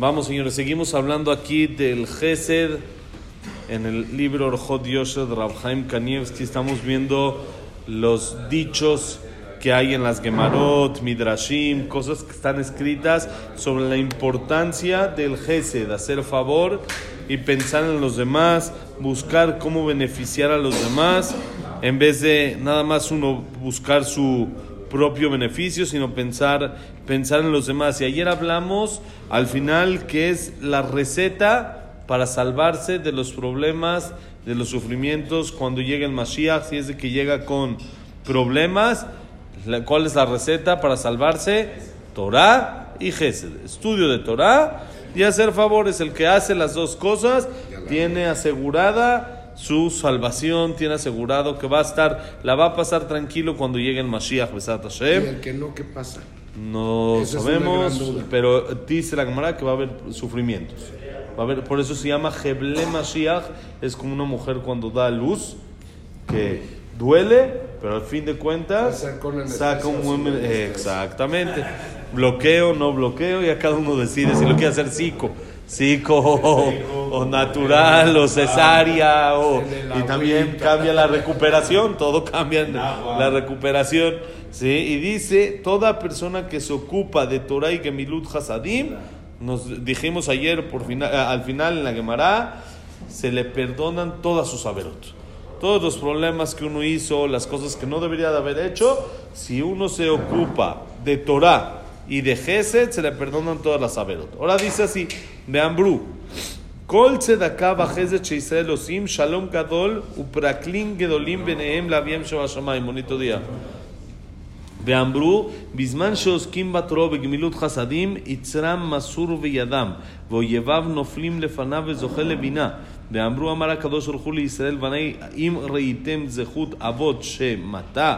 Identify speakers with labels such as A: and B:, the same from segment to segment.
A: Vamos, señores, seguimos hablando aquí del Gesed en el libro Orjot Yosher de Rabhaim Kanievski. Estamos viendo los dichos que hay en las Gemarot, Midrashim, cosas que están escritas sobre la importancia del Gesed, hacer favor y pensar en los demás, buscar cómo beneficiar a los demás, en vez de nada más uno buscar su propio beneficio, sino pensar, pensar en los demás. Y ayer hablamos al final que es la receta para salvarse de los problemas, de los sufrimientos cuando llega el Mashiach, si es de que llega con problemas, ¿cuál es la receta para salvarse? Torah y Gesed. Estudio de Torah y hacer favores. El que hace las dos cosas tiene asegurada su salvación, tiene asegurado que va a estar, la va a pasar tranquilo cuando llegue el Mashiach, Besat Hashem.
B: ¿Y el que no, qué pasa?
A: No
B: Esa
A: sabemos, pero dice la Gemara que va a haber sufrimientos. Va a haber, por eso se llama Heble Mashiach, es como una mujer cuando da luz, que duele, pero al fin de cuentas saca un buen... Exactamente. Bloqueo, no bloqueo, y a cada uno decide si lo quiere hacer psico. Psico o, o natural o cesárea o, y también cambia la recuperación, todo cambia en la recuperación. ¿sí? Y dice, toda persona que se ocupa de Torah y Gemilut Hasadim, nos dijimos ayer por fina- eh, al final en la Gemara, se le perdonan todas sus averot. Todos los problemas que uno hizo, las cosas que no debería de haber hecho, si uno se ocupa de Torah y de Gesed, se le perdonan todas las averot. Ahora dice así, de Ambrú. כל צדקה וחסד שישראל עושים, שלום גדול ופרקלין גדולים ביניהם לאביהם שבשמיים. מוניטו דיה. ואמרו, בזמן שעוסקים בתורה ובגמילות חסדים, יצרם מסור וידם, ואויביו נופלים לפניו וזוכה לבינה. ואמרו, אמר הקדוש ברוך הוא לישראל, בני, אם ראיתם זכות אבות שמטה,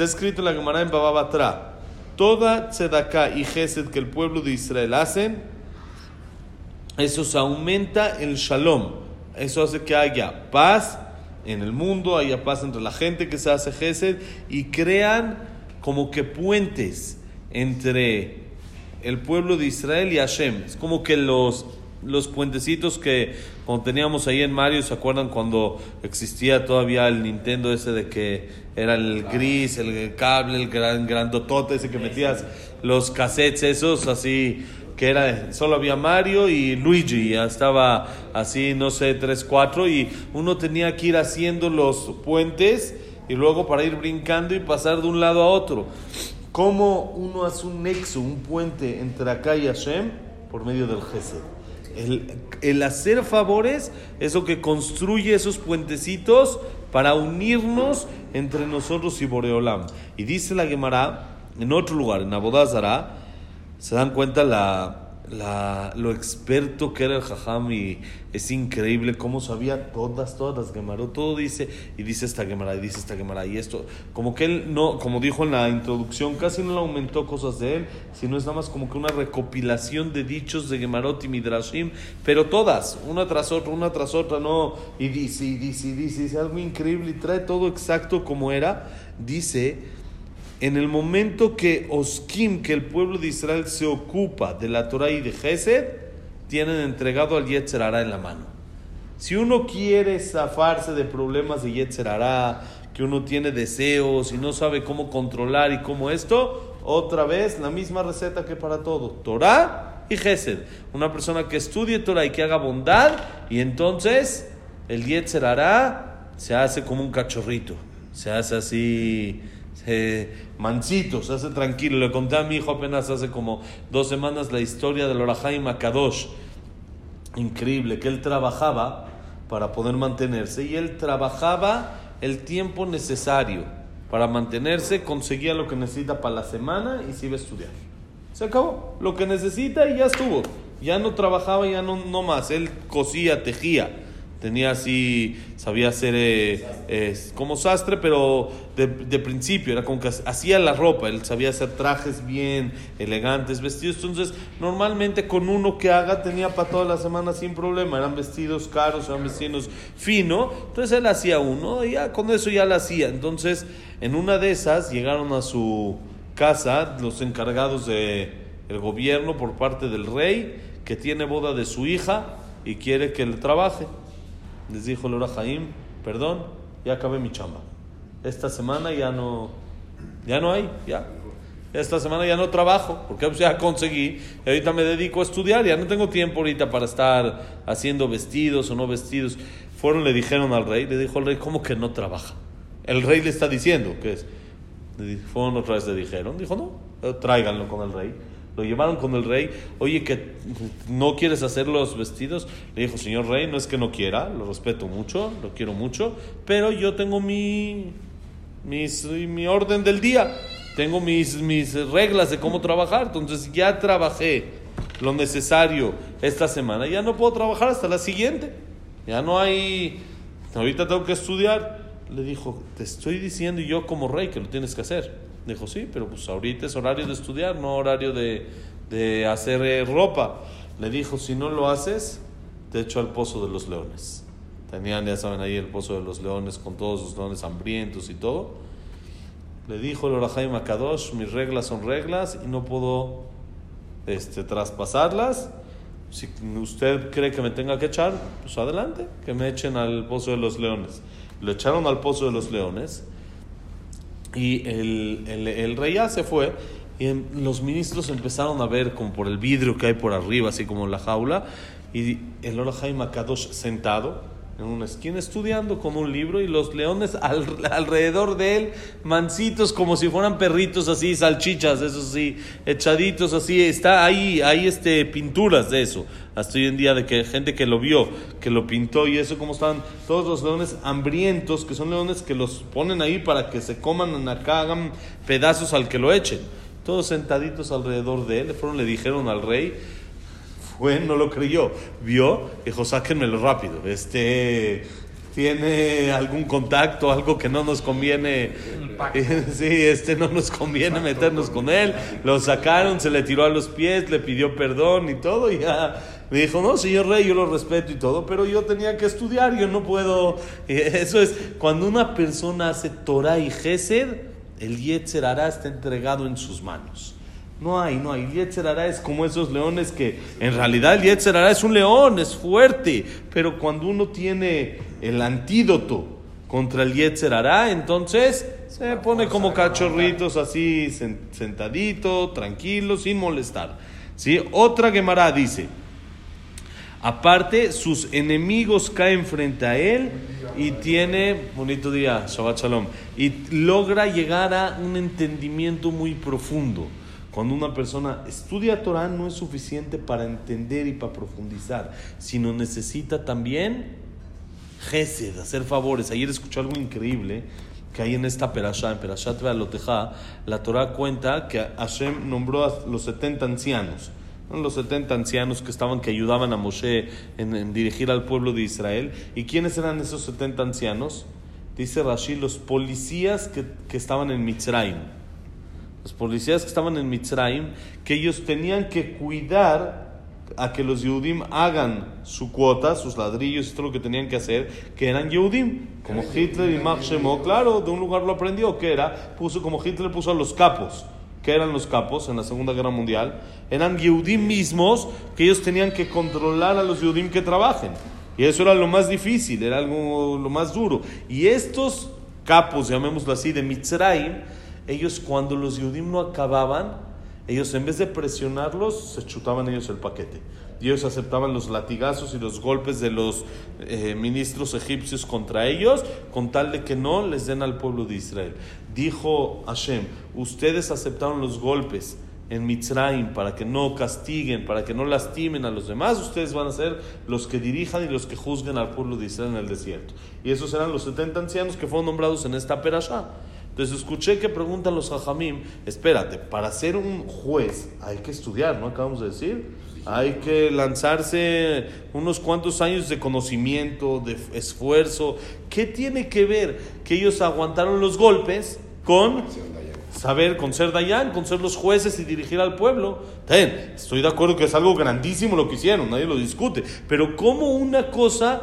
A: Está escrito en la Gemara en Baba Batra. Toda tzedakah y gesed que el pueblo de Israel hacen, eso se aumenta el shalom. Eso hace que haya paz en el mundo, haya paz entre la gente que se hace gesed y crean como que puentes entre el pueblo de Israel y Hashem. Es como que los, los puentecitos que cuando teníamos ahí en Mario, ¿se acuerdan cuando existía todavía el Nintendo ese de que era el gris, el cable, el gran grandotote ese que metías los cassettes esos así que era solo había Mario y Luigi, ya estaba así, no sé, tres, cuatro, y uno tenía que ir haciendo los puentes y luego para ir brincando y pasar de un lado a otro. ¿Cómo uno hace un nexo, un puente entre acá y Hashem? Por medio del Gesed. El, hacer favores es lo que construye esos puentecitos para unirnos entre nosotros y Boreolam. Y dice la Gemara, en otro lugar, en Abodazara, se dan cuenta la, la- lo experto que era el Jajam y es increíble cómo sabía todas, todas las Gemarot, todo dice, y dice esta Gemara, y dice esta Gemara, y esto, como que él no, como dijo en la introducción, casi no le aumentó cosas de él, sino es nada más como que una recopilación de dichos de Gemarot y Midrashim, pero todas, una tras otra, una tras otra, no, y dice, y dice, y dice, es algo increíble, y trae todo exacto como era, dice, en el momento que Oskim, que el pueblo de Israel se ocupa de la Torah y de Gesed, tienen entregado al Yetzer Hará en la mano. Si uno quiere zafarse de problemas de Yetzer Hará, que uno tiene deseos y no sabe cómo controlar y cómo esto, otra vez la misma receta que para todo, Torah y Gesed. Una persona que estudie Torah y que haga bondad, y entonces el Yetzer Hará se hace como un cachorrito, se hace así se- mansito, hace tranquilo. Le conté a mi hijo apenas hace como dos semanas la historia del Orahai Makadosh. Increíble, que él trabajaba para poder mantenerse y él trabajaba el tiempo necesario para mantenerse, conseguía lo que necesita para la semana y se iba a estudiar. Se acabó, lo que necesita y ya estuvo. Ya no trabajaba, ya no, no más. Él cosía, tejía. Tenía así, sabía hacer eh, eh, como sastre, pero de, de, principio, era como que hacía la ropa, él sabía hacer trajes bien, elegantes, vestidos. Entonces, normalmente con uno que haga tenía para toda la semana sin problema. Eran vestidos caros, eran vestidos finos. Entonces él hacía uno y ya con eso ya lo hacía. Entonces, en una de esas llegaron a su casa los encargados del el gobierno por parte del rey que tiene boda de su hija y quiere que le trabaje. Les dijo el Jaim, perdón, ya acabé mi chamba. Esta semana ya no, ya no hay, ya. Esta semana ya no trabajo, porque pues ya conseguí. Y ahorita me dedico a estudiar, ya no tengo tiempo ahorita para estar haciendo vestidos o no vestidos. Fueron, le dijeron al rey, le dijo al rey, ¿cómo que no trabaja? El rey le está diciendo que es. Fueron otra vez, le dijeron, dijo, no, tráiganlo con el rey. Lo llevaron con el rey. Oye, que no quieres hacer los vestidos. Le dijo, señor rey, no es que no quiera, lo respeto mucho, lo quiero mucho, pero yo tengo mi, mis, mi orden del día. Tengo mis, mis reglas de cómo trabajar. Entonces ya trabajé lo necesario esta semana. Ya no puedo trabajar hasta la siguiente. Ya no hay... Ahorita tengo que estudiar. Le dijo, te estoy diciendo yo como rey que lo tienes que hacer. Dijo, sí, pero pues ahorita es horario de estudiar, no horario de, de hacer eh, ropa. Le dijo, si no lo haces, te echo al pozo de los leones. Tenían, ya saben, ahí el pozo de los leones con todos los leones hambrientos y todo. Le dijo el Orahaim Akadosh, mis reglas son reglas y no puedo este, traspasarlas. Si usted cree que me tenga que echar, pues adelante, que me echen al pozo de los leones. Lo echaron al pozo de los leones y el, el, el, rey ya se fue y los ministros empezaron a ver como por el vidrio que hay por arriba, así como la jaula, y el Orahaim Akadosh sentado en una esquina estudiando con un libro y los leones alrededor de él, mansitos como si fueran perritos así, salchichas, eso sí, echaditos así, está ahí, hay este, pinturas de eso, hasta hoy en día de que gente que lo vio, que lo pintó y eso como están todos los leones hambrientos, que son leones que los ponen ahí para que se coman acá, hagan pedazos al que lo echen, todos sentaditos alrededor de él, fueron, le dijeron al rey, fue, no lo creyó, vio, dijo, sáquenmelo rápido, este tiene algún contacto, algo que no nos conviene, sí, este no nos conviene meternos con él, lo sacaron, se le tiró a los pies, le pidió perdón y todo, y ya me dijo, no, señor rey, yo lo respeto y todo, pero yo tenía que estudiar, yo no puedo, eso es, cuando una persona hace Torah y Gesed, el Yetzer hará está entregado en sus manos. No hay, no hay. Yetzer es como esos leones que en realidad el Yetzer es un león, es fuerte, pero cuando uno tiene el antídoto contra el Yetzer entonces se pone como cachorritos así sentadito, tranquilo, sin molestar. ¿Sí? Otra Gemara dice, aparte sus enemigos caen frente a él y tiene, bonito día, Shabbat Shalom, y logra llegar a un entendimiento muy profundo. Cuando una persona estudia Torah no es suficiente para entender y para profundizar, sino necesita también gesed, hacer favores. Ayer escuché algo increíble que hay en esta perashá, en Perashat Ve'alotejá, la Torah cuenta que Hashem nombró a los 70 ancianos. Los 70 ancianos que estaban, que ayudaban a Moshe en, dirigir al pueblo de Israel. ¿Y quiénes eran esos 70 ancianos? Dice Rashi, los policías que, que estaban en Mitzrayim los policías que estaban en Mitzrayim, que ellos tenían que cuidar a que los Yehudim hagan su cuota, sus ladrillos todo lo que tenían que hacer, que eran Yehudim, como Hitler y Max claro, de un lugar lo aprendió, que era, puso como Hitler puso a los capos, que eran los capos en la Segunda Guerra Mundial, eran Yehudim mismos, que ellos tenían que controlar a los Yehudim que trabajen. Y eso era lo más difícil, era algo lo más duro. Y estos capos, llamémoslo así, de Mitzrayim, ellos cuando los Yudim no acababan, ellos en vez de presionarlos, se chutaban ellos el paquete. Y ellos aceptaban los latigazos y los golpes de los eh, ministros egipcios contra ellos, con tal de que no les den al pueblo de Israel. Dijo Hashem, ustedes aceptaron los golpes en Mitzrayim para que no castiguen, para que no lastimen a los demás, ustedes van a ser los que dirijan y los que juzguen al pueblo de Israel en el desierto. Y esos eran los 70 ancianos que fueron nombrados en esta perashá. Entonces escuché que preguntan los hajamim, espérate, para ser un juez hay que estudiar, ¿no? Acabamos de decir. Hay que lanzarse unos cuantos años de conocimiento, de esfuerzo. ¿Qué tiene que ver que ellos aguantaron los golpes con saber, con ser Dayan, con ser los jueces y dirigir al pueblo? Ten, estoy de acuerdo que es algo grandísimo lo que hicieron, nadie lo discute. Pero ¿cómo una cosa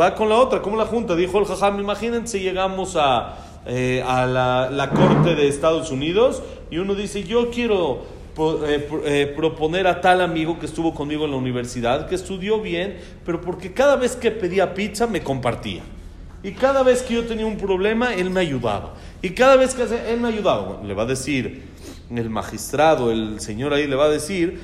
A: va con la otra? ¿Cómo la junta? Dijo el Jajam, imagínense, llegamos a, eh, a la, corte de Estados Unidos y uno dice, yo quiero eh, eh, proponer a tal amigo que estuvo conmigo en la universidad, que estudió bien, pero porque cada vez que pedía pizza me compartía. Y cada vez que yo tenía un problema, él me ayudaba. Y cada vez que él me ayudaba, le va a decir el magistrado, el señor ahí le va a decir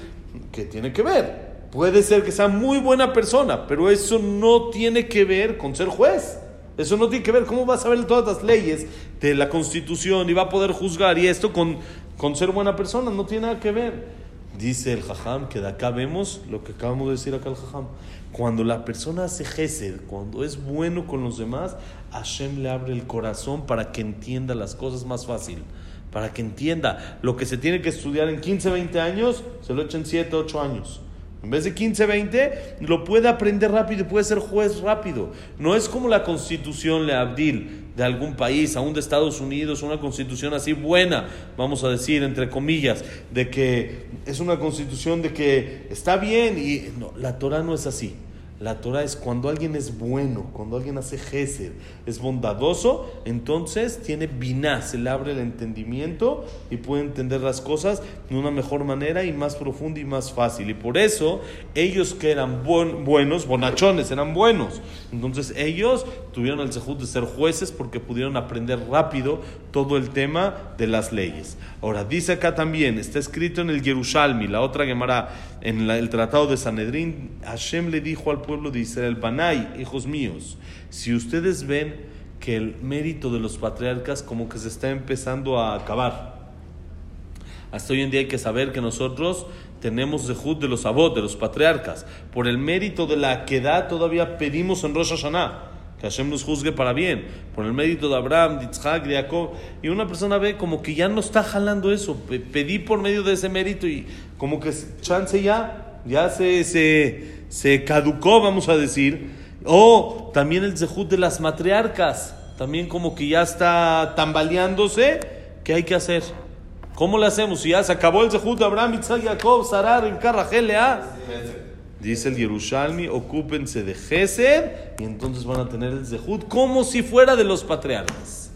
A: que tiene que ver. Puede ser que sea muy buena persona, pero eso no tiene que ver con ser juez. Eso no tiene que ver. ¿Cómo va a saber todas las leyes de la Constitución y va a poder juzgar y esto con con ser buena persona, no tiene nada que ver. Dice el Jajam que de acá vemos lo que acabamos de decir acá el Jajam. Cuando la persona hace gesed, cuando es bueno con los demás, Hashem le abre el corazón para que entienda las cosas más fácil. Para que entienda lo que se tiene que estudiar en 15, 20 años, se lo echa en 7, 8 años. En vez de 15, 20, lo puede aprender rápido y puede ser juez rápido. No es como la constitución le Abdil de algún país, aún de Estados Unidos, una constitución así buena, vamos a decir, entre comillas, de que es una constitución de que está bien y no, la Torah no es así. La Torah es cuando alguien es bueno, cuando alguien hace gesed, es bondadoso, entonces tiene biná, se le abre el entendimiento y puede entender las cosas de una mejor manera y más profunda y más fácil. Y por eso ellos que eran buenos, bonachones, eran buenos. Entonces ellos tuvieron el sejud de ser jueces porque pudieron aprender rápido todo el tema de las leyes. Ahora, dice acá también, está escrito en el Yerushalmi, la otra Gemara, en el tratado de Sanedrín, Hashem le dijo al pueblo de Israel, Banay, hijos míos, si ustedes ven que el mérito de los patriarcas como que se está empezando a acabar, hasta hoy en día hay que saber que nosotros tenemos Zehut de los abot, de los patriarcas. Por el mérito de la quedad todavía pedimos en Rosh Hashanah que Hashem nos juzgue para bien, por el mérito de Abraham, de de Jacob. Y una persona ve como que ya no está jalando eso. Pedí por medio de ese mérito y como que chance ya, ya se, se, se caducó, vamos a decir. O también el zehut de las matriarcas, también como que ya está tambaleándose. ¿Qué hay que hacer? ¿Cómo le hacemos? Si ya se acabó el zehut de Abraham, Isaac, Jacob, Sarar, Rivka, Rachel, Lea. Dice el Yerushalmi, ocúpense de Gesed y entonces van a tener el Zehut como si fuera de los patriarcas.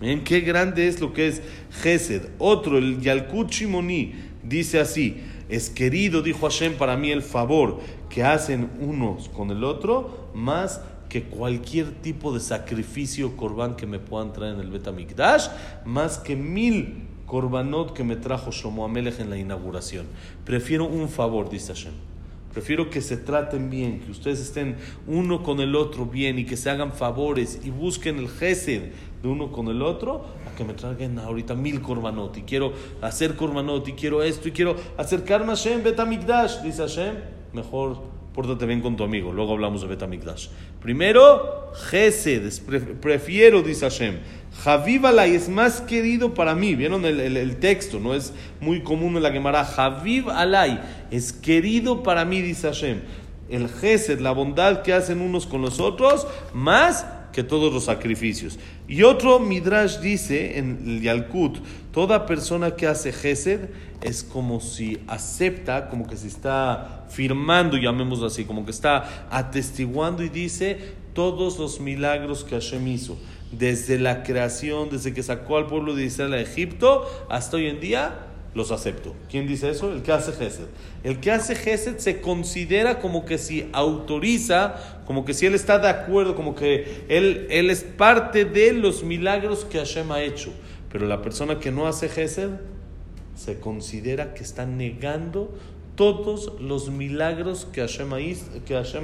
A: Miren qué grande es lo que es Gesed. Otro, el Yalkut Shimoni, dice así: Es querido, dijo Hashem, para mí el favor que hacen unos con el otro, más que cualquier tipo de sacrificio corbán que me puedan traer en el Betamikdash, más que mil korbanot que me trajo Shlomo Amelech en la inauguración. Prefiero un favor, dice Hashem. Prefiero que se traten bien, que ustedes estén uno con el otro bien y que se hagan favores y busquen el gesed de uno con el otro, a que me traigan ahorita mil korbanot. Y quiero hacer korbanot y quiero esto y quiero acercarme a Hashem, Betamikdash, dice Hashem, mejor pórtate bien con tu amigo, luego hablamos de Betamikdash. Primero, gesed, prefiero, dice Hashem, Javiv Alay es más querido para mí. ¿Vieron el, texto? No es muy común en la Gemara. Javiv Alay es querido para mí, dice Hashem. El Gesed, la bondad que hacen unos con los otros, más que todos los sacrificios. Y otro Midrash dice en el Yalkut, toda persona que hace Gesed es como si acepta, como que se está firmando, llamémoslo así, como que está atestiguando y dice todos los milagros que Hashem hizo desde la creación, desde que sacó al pueblo de Israel a Egipto, hasta hoy en día, los acepto. ¿Quién dice eso? El que hace Gesed. El que hace Gesed se considera como que si autoriza, como que si él está de acuerdo, como que él, él es parte de los milagros que Hashem ha hecho. Pero la persona que no hace Gesed se considera que está negando todos los milagros que Hashem,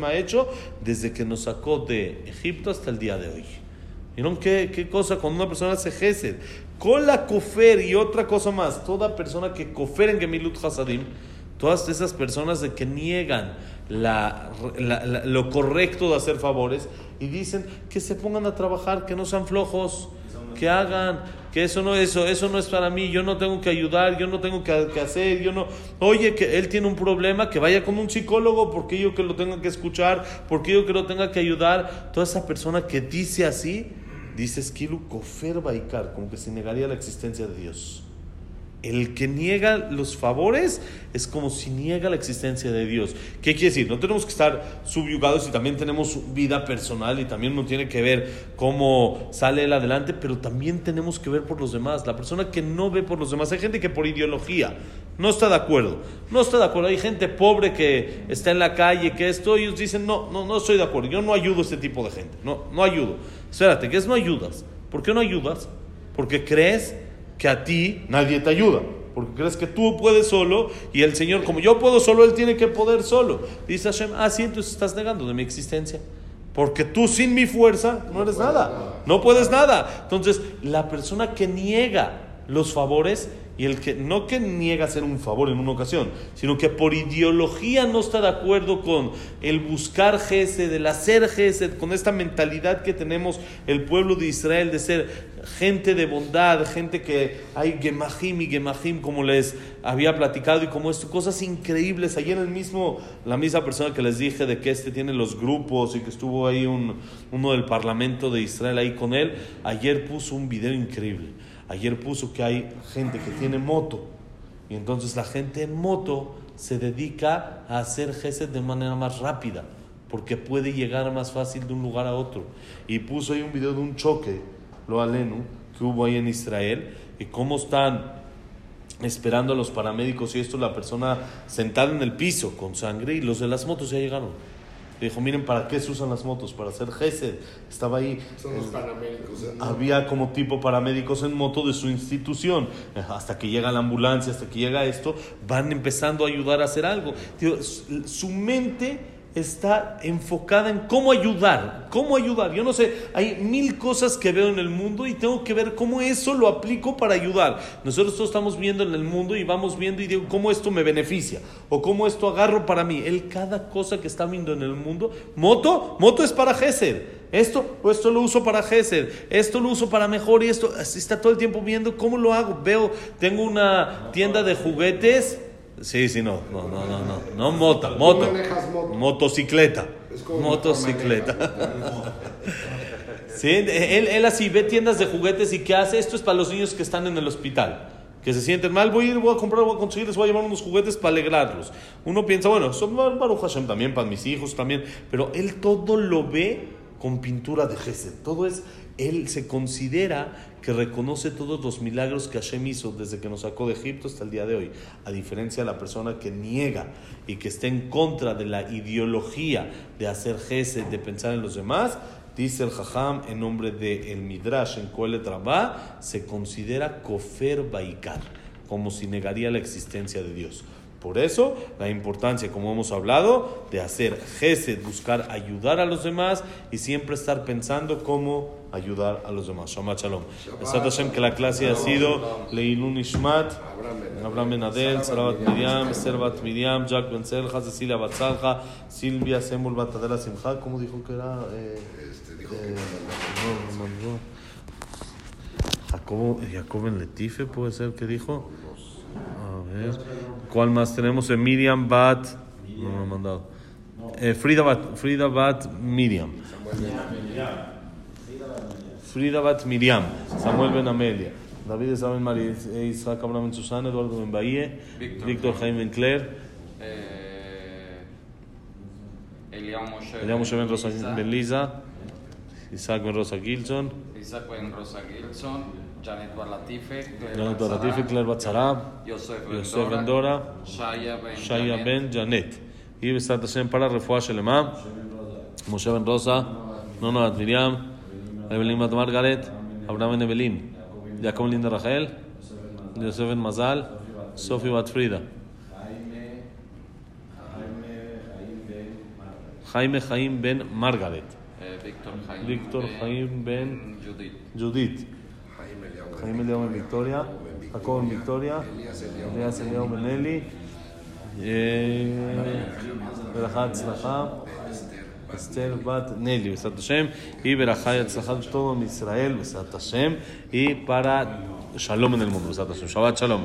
A: ha, hecho desde que nos sacó de Egipto hasta el día de hoy. ¿Vieron qué, qué cosa cuando una persona hace gesed? Con la cofer y otra cosa más, toda persona que cofer en Gemilut Hasadim, todas esas personas de que niegan la, lo correcto de hacer favores y dicen que se pongan a trabajar, que no sean flojos. que hagan, que eso no, eso, eso no es para mí, yo no tengo que ayudar, yo no tengo que, que hacer, yo no, oye, que él tiene un problema, que vaya con un psicólogo, porque yo que lo tenga que escuchar, porque yo que lo tenga que ayudar. Toda esa persona que dice así, dice Esquilu Kofer Baikar, como que se negaría la existencia de Dios. El que niega los favores es como si niega la existencia de Dios. ¿Qué quiere decir? No tenemos que estar subyugados y también tenemos vida personal y también uno tiene que ver cómo sale él adelante, pero también tenemos que ver por los demás. La persona que no ve por los demás, hay gente que por ideología no está de acuerdo. No está de acuerdo. Hay gente pobre que está en la calle, que esto, ellos dicen, no, no, no estoy de acuerdo. Yo no ayudo a este tipo de gente. No, no ayudo. Espérate, ¿qué es no ayudas? ¿Por qué no ayudas? Porque crees que a ti nadie te ayuda. Porque crees que tú puedes solo y el Señor, como yo puedo solo, Él tiene que poder solo. Dice Hashem, ah, sí, entonces estás negando de mi existencia. Porque tú sin mi fuerza no eres nada. No puedes nada. Entonces, la persona que niega los favores y el que no que niega hacer un favor en una ocasión, sino que por ideología no está de acuerdo con el buscar Gesed, el hacer Gesed, con esta mentalidad que tenemos el pueblo de Israel de ser gente de bondad, gente que hay Gemahim y Gemahim, como les había platicado, y como esto, cosas increíbles. Ayer el mismo, la misma persona que les dije de que este tiene los grupos y que estuvo ahí un, uno del Parlamento de Israel ahí con él, ayer puso un video increíble Ayer puso que hay gente que tiene moto y entonces la gente en moto se dedica a hacer gesed de manera más rápida porque puede llegar más fácil de un lugar a otro. Y puso ahí un video de un choque, lo alenu, que hubo ahí en Israel y cómo están esperando a los paramédicos y esto la persona sentada en el piso con sangre y los de las motos ya llegaron dijo, miren, ¿para qué se usan las motos? Para hacer gesed. Estaba ahí.
B: Son los paramédicos. ¿eh?
A: Había como tipo paramédicos en moto de su institución. Hasta que llega la ambulancia, hasta que llega esto, van empezando a ayudar a hacer algo. su mente está enfocada en cómo ayudar, cómo ayudar. Yo no sé, hay mil cosas que veo en el mundo y tengo que ver cómo eso lo aplico para ayudar. Nosotros todos estamos viendo en el mundo y vamos viendo y digo cómo esto me beneficia o cómo esto agarro para mí. Él cada cosa que está viendo en el mundo, moto, moto es para Gesed. Esto, esto lo uso para Gesed, esto lo uso para mejor y esto, así está todo el tiempo viendo cómo lo hago. Veo, tengo una tienda de juguetes Sí, sí, no, no, no, no, no, no moto, moto, motocicleta, motocicleta. sí, él, él así ve tiendas de juguetes y ¿qué hace? Esto es para los niños que están en el hospital, que se sienten mal, voy a ir, voy a comprar, voy a conseguir, les voy a llevar unos juguetes para alegrarlos. Uno piensa, bueno, son Baruch Hashem también, para mis hijos también, pero él todo lo ve con pintura de Gesed, todo es, él se considera que reconoce todos los milagros que Hashem hizo desde que nos sacó de Egipto hasta el día de hoy, a diferencia de la persona que niega y que está en contra de la ideología de hacer gesed, de pensar en los demás, dice el Jajam en nombre de el Midrash en Kohelet se considera kofer baikar, como si negaría la existencia de Dios. Por eso, la importancia, como hemos hablado, de hacer gesed, buscar ayudar a los demás y siempre estar pensando cómo ayudar a los demás. Shabbat Shalom. Hashem, que la clase ha sido Leilun Ishmat, Abraham Ben Adel, Sarabat Miriam, Servat Miriam, Jack Ben Selja, Cecilia Batzalja, Silvia Semul Batadela Simcha, ¿cómo dijo que era? Eh,
B: Este, dijo
A: eh,
B: que
A: no, no, no. Jacobo, Jacob en Letife puede ser que dijo. A ver. ¿Cuál más tenemos? Eh, Miriam Bat. No me ha mandado. Eh, Frida Bat, Frida Bat Miriam. Frida Bat Miriam. Samuel Ben Amelia. David Isabel María Isaac Abraham Ben Susana. Eduardo Ben Bahía.
C: Víctor.
A: Jaime Ben Claire.
C: Eh, Moshe
A: Eliam Moshe Ben Rosa Ben Lisa. Isaac Ben Rosa Gilson.
C: Isaac Ben Rosa Gilson, Janet Balatife, Claire
A: Janet
C: Batzara,
A: Baratife, Claire Batzarab.
C: Yosef
A: Yosef Ben
C: Dora,
A: Dora.
C: Shaya Ben Janet.
A: Y Besat Hashem para Refuah Shelema. Moshe Ben Rosa. Nono Bat Miriam. Evelyn Bat Margaret. Abraham Ben Evelyn. Jacob Linda Rachel. Yosef Ben Mazal. Sofi Bat Frida. Jaime Jaim Ben Margaret.
C: eh, Víctor Jaime
A: Víctor
C: Ben
A: Jaim Ben
C: Judith,
A: Judith. חיים אליהו
B: מוויקטוריה, חכו
A: מוויקטוריה, אליאס אליהו מנלי. אה, ברכה הצלחה. אסתר בת נלי, בעזרת השם, היא ברכה הצלחת שלום ישראל, בעזרת השם, היא פרה שלום אל מונו, בעזרת השם, שבת שלום.